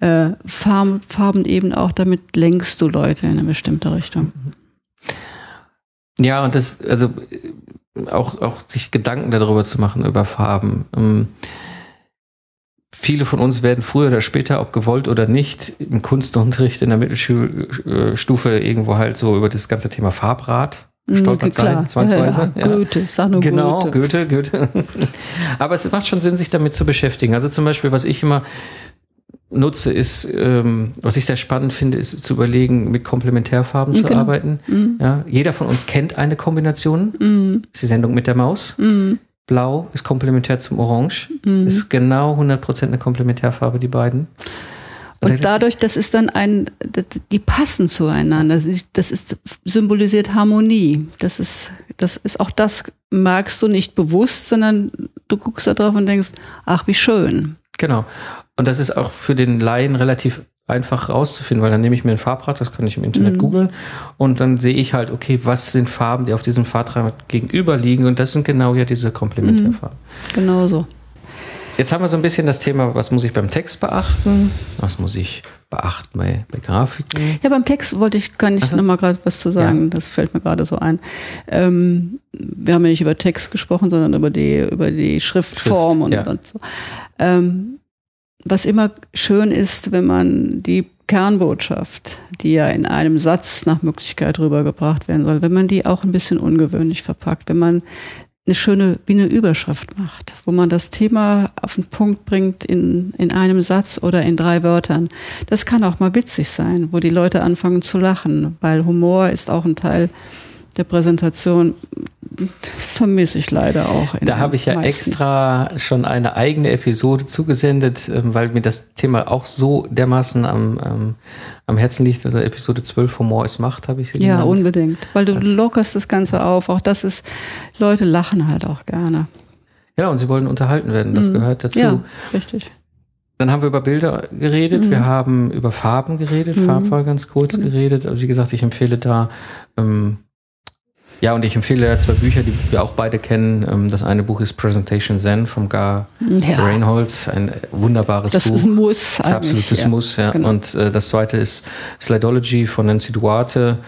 mhm. äh, Farben, Farben eben auch, damit lenkst du Leute in eine bestimmte Richtung. Ja, und das, also auch, auch sich Gedanken darüber zu machen, über Farben. Ähm, viele von uns werden früher oder später, ob gewollt oder nicht, im Kunstunterricht in der Mittelstufe irgendwo halt so über das ganze Thema Farbrad mhm, stolpert sein, zwangsweise. Ja, Goethe, sag nur genau, Goethe. Goethe, Goethe. Aber es macht schon Sinn, sich damit zu beschäftigen. Also zum Beispiel, was ich immer nutze, ist, ähm, was ich sehr spannend finde, ist zu überlegen, mit Komplementärfarben genau. zu arbeiten. Mhm. Ja, jeder von uns kennt eine Kombination. Mhm. Das ist die Sendung mit der Maus. Mhm. Blau ist komplementär zum Orange. Mhm. Ist genau 100% eine Komplementärfarbe, die beiden. Und, Und dadurch, das ist dann ein, die passen zueinander. Das ist, symbolisiert Harmonie. Das ist, das ist auch das merkst du nicht bewusst, sondern du guckst da drauf und denkst, ach, wie schön. Genau. Und das ist auch für den Laien relativ einfach rauszufinden, weil dann nehme ich mir ein Farbrad, das kann ich im Internet mhm. googeln und dann sehe ich halt, okay, was sind Farben, die auf diesem Farbrad gegenüber liegen und das sind genau ja diese Komplementärfarben. Mhm. Genau so. Jetzt haben wir so ein bisschen das Thema, was muss ich beim Text beachten? Was muss ich beachten bei, bei Grafiken? Ja, beim Text wollte ich, kann ich also, noch mal gerade was zu sagen. Ja. Das fällt mir gerade so ein. Ähm, wir haben ja nicht über Text gesprochen, sondern über die, über die Schriftform Schrift, und, ja. und so. Ähm, was immer schön ist, wenn man die Kernbotschaft, die ja in einem Satz nach Möglichkeit rübergebracht werden soll, wenn man die auch ein bisschen ungewöhnlich verpackt, wenn man eine schöne, wie eine Überschrift macht, wo man das Thema auf den Punkt bringt in, in einem Satz oder in drei Wörtern. Das kann auch mal witzig sein, wo die Leute anfangen zu lachen, weil Humor ist auch ein Teil der Präsentation vermisse ich leider auch. da habe ich ja meisten. extra schon eine eigene Episode zugesendet, ähm, weil mir das Thema auch so dermaßen am, ähm, am Herzen liegt. Also Episode 12 Humor ist Macht, habe ich sie Ja, genannt. unbedingt. Weil du das lockerst das Ganze auf. Auch das ist, Leute lachen halt auch gerne. Ja, und sie wollen unterhalten werden. Das mhm. gehört dazu. Ja, richtig. Dann haben wir über Bilder geredet, mhm. wir haben über Farben geredet, mhm. Farbwahl ganz kurz mhm. geredet. Also wie gesagt, ich empfehle da ähm, ja, und ich empfehle zwei Bücher, die wir auch beide kennen. Ähm, das eine Buch ist Presentation Zen vom Gar ja. Reinholds, ein wunderbares das Buch. Das ist ein Muss. Das ist absolutes ja, Muss, ja. Genau. Und äh, das zweite ist Slidology von Nancy Duarte,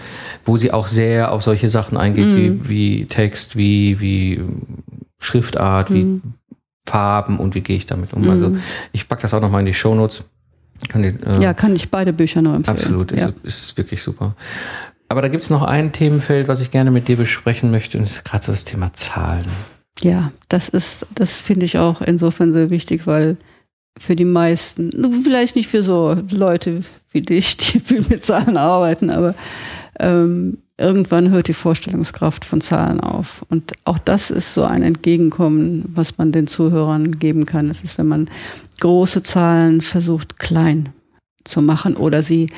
wo sie auch sehr auf solche Sachen eingeht, mhm. wie, wie Text, wie, wie Schriftart, mhm. wie Farben und wie gehe ich damit um. Also, mhm. Also ich packe das auch nochmal in die Shownotes. Kann die, äh, ja, kann ich beide Bücher nur empfehlen. Absolut, ja. ist, ist wirklich super. Aber da gibt es noch ein Themenfeld, was ich gerne mit dir besprechen möchte, und das ist gerade so das Thema Zahlen. Ja, das ist, das finde ich auch insofern sehr wichtig, weil für die meisten, vielleicht nicht für so Leute wie dich, die viel mit Zahlen arbeiten, aber ähm, irgendwann hört die Vorstellungskraft von Zahlen auf. Und auch das ist so ein Entgegenkommen, was man den Zuhörern geben kann. Es ist, wenn man große Zahlen versucht, klein zu machen oder sie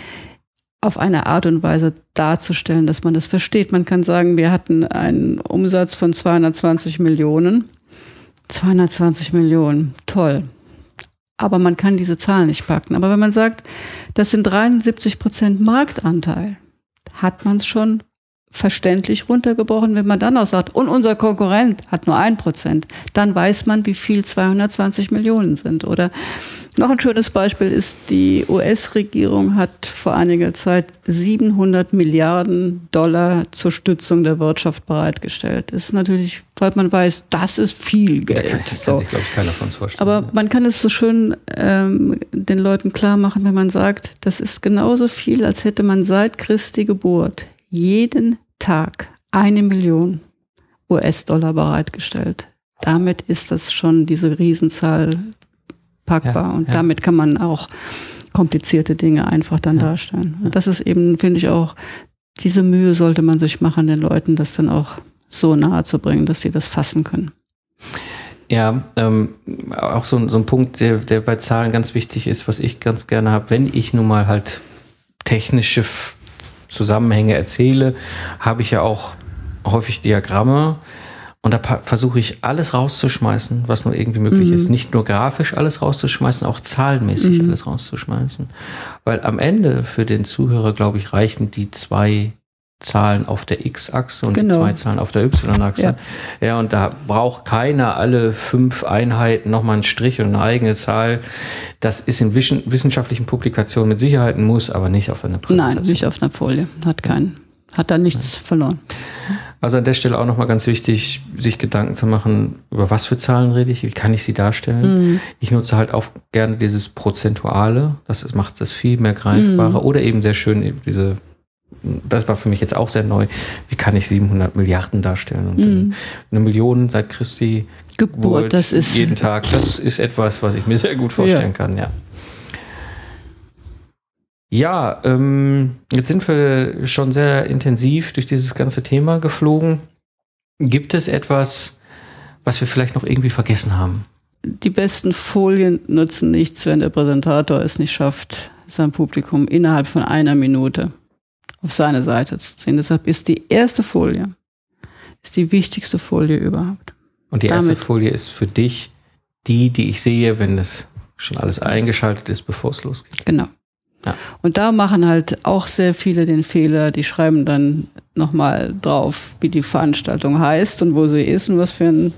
auf eine Art und Weise darzustellen, dass man das versteht. Man kann sagen, wir hatten einen Umsatz von 220 Millionen. 220 Millionen, toll. Aber man kann diese Zahlen nicht packen. Aber wenn man sagt, das sind 73 Prozent Marktanteil, hat man es schon verständlich runtergebrochen. Wenn man dann auch sagt, und unser Konkurrent hat nur ein Prozent, dann weiß man, wie viel 220 Millionen sind. Oder noch ein schönes Beispiel ist, die US-Regierung hat vor einiger Zeit 700 Milliarden Dollar zur Stützung der Wirtschaft bereitgestellt. Das ist natürlich, weil man weiß, das ist viel Geld. Da kann, kann so. sich, glaube ich, keiner von vorstellen. Aber man kann es so schön ähm, den Leuten klar machen, wenn man sagt, das ist genauso viel, als hätte man seit Christi Geburt jeden Tag eine Million US-Dollar bereitgestellt. Damit ist das schon diese Riesenzahl packbar. Ja, und ja. damit kann man auch komplizierte Dinge einfach dann ja. darstellen. Und das ist eben, finde ich auch, diese Mühe sollte man sich machen, den Leuten das dann auch so nahe zu bringen, dass sie das fassen können. Ja, ähm, auch so, so ein Punkt, der, der bei Zahlen ganz wichtig ist, was ich ganz gerne habe, wenn ich nun mal halt technische Zusammenhänge erzähle, habe ich ja auch häufig Diagramme, und da versuche ich alles rauszuschmeißen, was nur irgendwie möglich mhm. ist. Nicht nur grafisch alles rauszuschmeißen, auch zahlenmäßig mhm. alles rauszuschmeißen. Weil am Ende für den Zuhörer, glaube ich, reichen die zwei Zahlen auf der X-Achse und genau. die zwei Zahlen auf der Y-Achse. Ja. ja, und da braucht keiner alle fünf Einheiten nochmal einen Strich und eine eigene Zahl. Das ist in wissenschaftlichen Publikationen mit Sicherheit ein Muss, aber nicht auf einer Präsentation. Nein, nicht auf einer Folie. Hat keinen, hat da nichts Nein. verloren. Also an der Stelle auch nochmal ganz wichtig, sich Gedanken zu machen, über was für Zahlen rede ich, wie kann ich sie darstellen. Mhm. Ich nutze halt auch gerne dieses Prozentuale, das macht das viel mehr greifbarer. Mhm. Oder eben sehr schön diese, das war für mich jetzt auch sehr neu, wie kann ich 700 Milliarden darstellen. Und mhm. eine Million seit Christi Geburt, das ist jeden Tag, das ist etwas, was ich mir sehr gut vorstellen ja. kann, ja. Ja, ähm, jetzt sind wir schon sehr intensiv durch dieses ganze Thema geflogen. Gibt es etwas, was wir vielleicht noch irgendwie vergessen haben? Die besten Folien nutzen nichts, wenn der Präsentator es nicht schafft, sein Publikum innerhalb von einer Minute auf seine Seite zu ziehen. Deshalb ist die erste Folie ist die wichtigste Folie überhaupt. Und die erste Damit, Folie ist für dich die, die ich sehe, wenn es schon alles eingeschaltet ist, bevor es losgeht. Genau. Ja. Und da machen halt auch sehr viele den Fehler, die schreiben dann nochmal drauf, wie die Veranstaltung heißt und wo sie ist und was für ein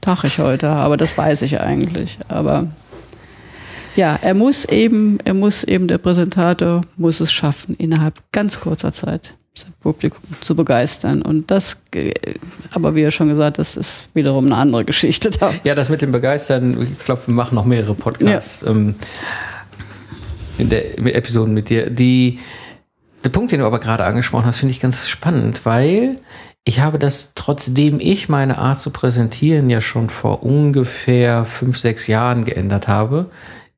Tag ich heute habe. Das weiß ich eigentlich. Aber ja, er muss eben, er muss eben, der Präsentator muss es schaffen, innerhalb ganz kurzer Zeit sein Publikum zu begeistern. Und das, aber wie er schon gesagt, das ist wiederum eine andere Geschichte da. Ja, das mit dem Begeistern, ich glaube, wir machen noch mehrere Podcasts. Ja. Ähm, in der mit Episoden mit dir. Die, der Punkt, den du aber gerade angesprochen hast, finde ich ganz spannend, weil ich habe das, trotzdem ich meine Art zu präsentieren ja schon vor ungefähr fünf, sechs Jahren geändert habe,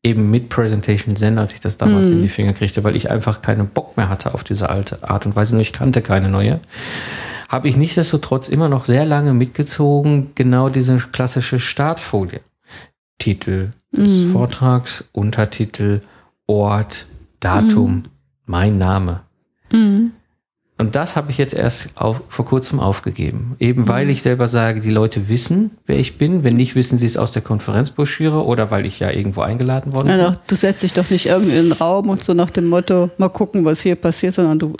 eben mit Presentation Zen, als ich das damals mm. in die Finger kriegte, weil ich einfach keinen Bock mehr hatte auf diese alte Art und Weise, nur ich kannte keine neue, habe ich nichtsdestotrotz immer noch sehr lange mitgezogen, genau diese klassische Startfolie. Titel des mm. Vortrags, Untertitel, Ort, Datum, mhm. mein Name. Und das habe ich jetzt erst auf, vor kurzem aufgegeben. Eben mhm. weil ich selber sage, die Leute wissen, wer ich bin. Wenn nicht, wissen sie es aus der Konferenzbroschüre oder weil ich ja irgendwo eingeladen worden bin. Ja, du setzt dich doch nicht irgendwie in den Raum und so nach dem Motto, mal gucken, was hier passiert, sondern du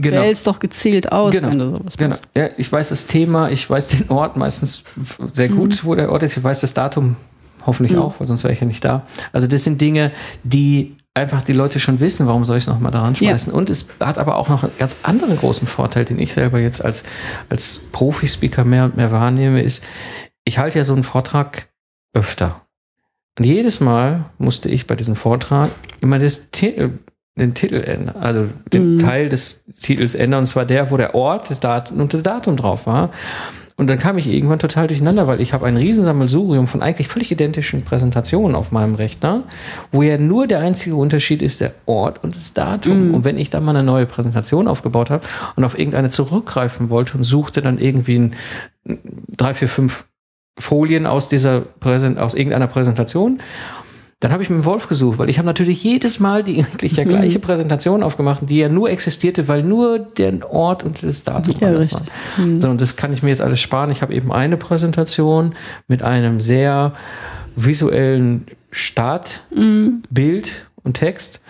genau. wählst doch gezielt aus, genau. wenn du sowas Genau. Ja, ich weiß das Thema, ich weiß den Ort meistens sehr gut, mhm. wo der Ort ist. Ich weiß das Datum hoffentlich mhm. auch, weil sonst wäre ich ja nicht da. Also das sind Dinge, die einfach die Leute schon wissen, warum soll ich es nochmal daran schmeißen. Ja. Und es hat aber auch noch einen ganz anderen großen Vorteil, den ich selber jetzt als, als Profi-Speaker mehr und mehr wahrnehme, ist, ich halte ja so einen Vortrag öfter. Und jedes Mal musste ich bei diesem Vortrag immer das Titel, den Titel ändern, also den mhm. Teil des Titels ändern, und zwar der, wo der Ort das Datum und das Datum drauf war. Und dann kam ich irgendwann total durcheinander, weil ich habe ein Riesensammelsurium von eigentlich völlig identischen Präsentationen auf meinem Rechner, wo ja nur der einzige Unterschied ist der Ort und das Datum. Mm. Und wenn ich dann mal eine neue Präsentation aufgebaut habe und auf irgendeine zurückgreifen wollte und suchte dann irgendwie ein, drei, vier, fünf Folien aus dieser Präsent aus irgendeiner Präsentation, Dann habe ich mit dem Wolf gesucht, weil ich habe natürlich jedes Mal die eigentlich der gleiche mhm. Präsentation aufgemacht, die ja nur existierte, weil nur der Ort und das Datum ja, waren. Mhm. So, und das kann ich mir jetzt alles sparen. Ich habe eben eine Präsentation mit einem sehr visuellen Startbild mhm. und Text.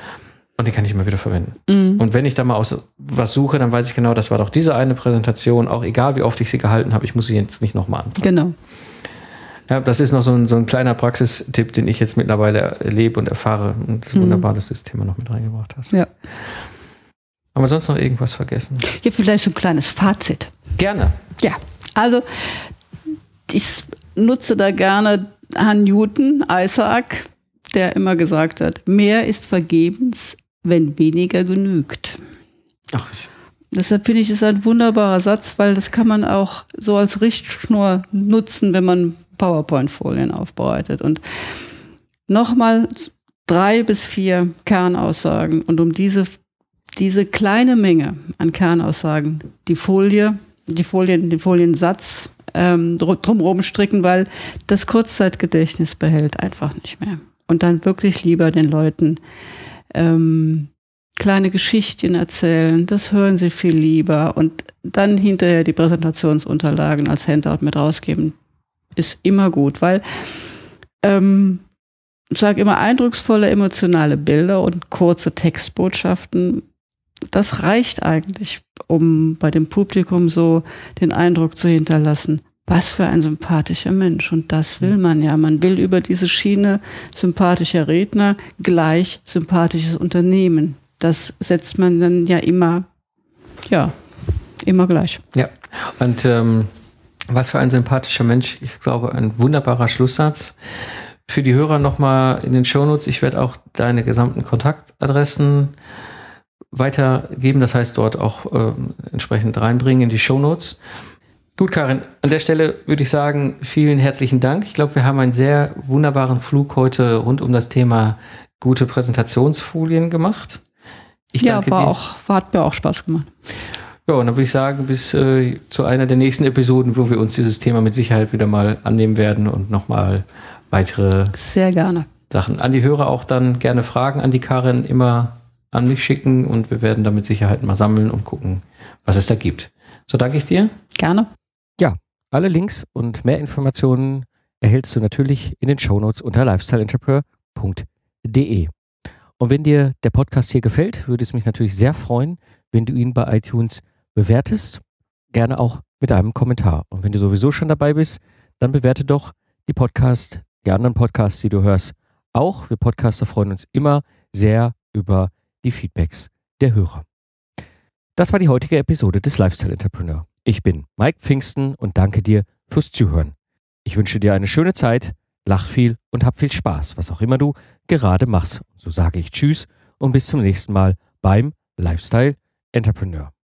Und den kann ich immer wieder verwenden. Mhm. Und wenn ich da mal aus was suche, dann weiß ich genau, das war doch diese eine Präsentation, auch egal wie oft ich sie gehalten habe, ich muss sie jetzt nicht nochmal anfangen. Genau. Ja, das ist noch so ein, so ein kleiner Praxistipp, den ich jetzt mittlerweile erlebe und erfahre. Und es ist mhm. wunderbar, dass du das Thema noch mit reingebracht hast. Ja. Haben wir sonst noch irgendwas vergessen? Hier vielleicht so ein kleines Fazit. Gerne. Ja, also ich nutze da gerne Herrn Newton, Isaac, der immer gesagt hat, mehr ist vergebens, wenn weniger genügt. Ach, ich Deshalb finde ich es ein wunderbarer Satz, weil das kann man auch so als Richtschnur nutzen, wenn man PowerPoint-Folien aufbereitet. Und nochmal drei bis vier Kernaussagen. Und um diese, diese kleine Menge an Kernaussagen, die Folie, die Folien, den Foliensatz ähm, drumherum stricken, weil das Kurzzeitgedächtnis behält einfach nicht mehr. Und dann wirklich lieber den Leuten ähm, kleine Geschichten erzählen, das hören sie viel lieber und dann hinterher die Präsentationsunterlagen als Handout mit rausgeben ist immer gut, weil ähm, ich sage immer eindrucksvolle emotionale Bilder und kurze Textbotschaften. Das reicht eigentlich, um bei dem Publikum so den Eindruck zu hinterlassen, was für ein sympathischer Mensch. Und das will man ja. Man will über diese Schiene sympathischer Redner gleich sympathisches Unternehmen. Das setzt man dann ja immer, ja, immer gleich. Ja, und ähm, was für ein sympathischer Mensch. Ich glaube, ein wunderbarer Schlusssatz. Für die Hörer nochmal in den Shownotes. Ich werde auch deine gesamten Kontaktadressen weitergeben. Das heißt, dort auch äh, entsprechend reinbringen in die Shownotes. Gut, Karin, an der Stelle würde ich sagen, vielen herzlichen Dank. Ich glaube, wir haben einen sehr wunderbaren Flug heute rund um das Thema gute Präsentationsfolien gemacht. Ich ja, war dir. auch, hat mir auch Spaß gemacht. Ja, und dann würde ich sagen, bis äh, zu einer der nächsten Episoden, wo wir uns dieses Thema mit Sicherheit wieder mal annehmen werden und nochmal weitere Sehr gerne. Sachen. An die Hörer auch dann gerne Fragen an die Karin immer an mich schicken und wir werden da mit Sicherheit mal sammeln und gucken, was es da gibt. So danke ich dir. Gerne. Ja, alle Links und mehr Informationen erhältst du natürlich in den Shownotes unter lifestyleentrepreneur.de. Und wenn dir der Podcast hier gefällt, würde es mich natürlich sehr freuen, wenn du ihn bei iTunes bewertest, gerne auch mit einem Kommentar. Und wenn du sowieso schon dabei bist, dann bewerte doch die Podcast, die anderen Podcasts, die du hörst, auch. Wir Podcaster freuen uns immer sehr über die Feedbacks der Hörer. Das war die heutige Episode des Lifestyle Entrepreneur. Ich bin Mike Pfingsten und danke dir fürs Zuhören. Ich wünsche dir eine schöne Zeit, lach viel und hab viel Spaß, was auch immer du gerade machst. So sage ich Tschüss und bis zum nächsten Mal beim Lifestyle Entrepreneur.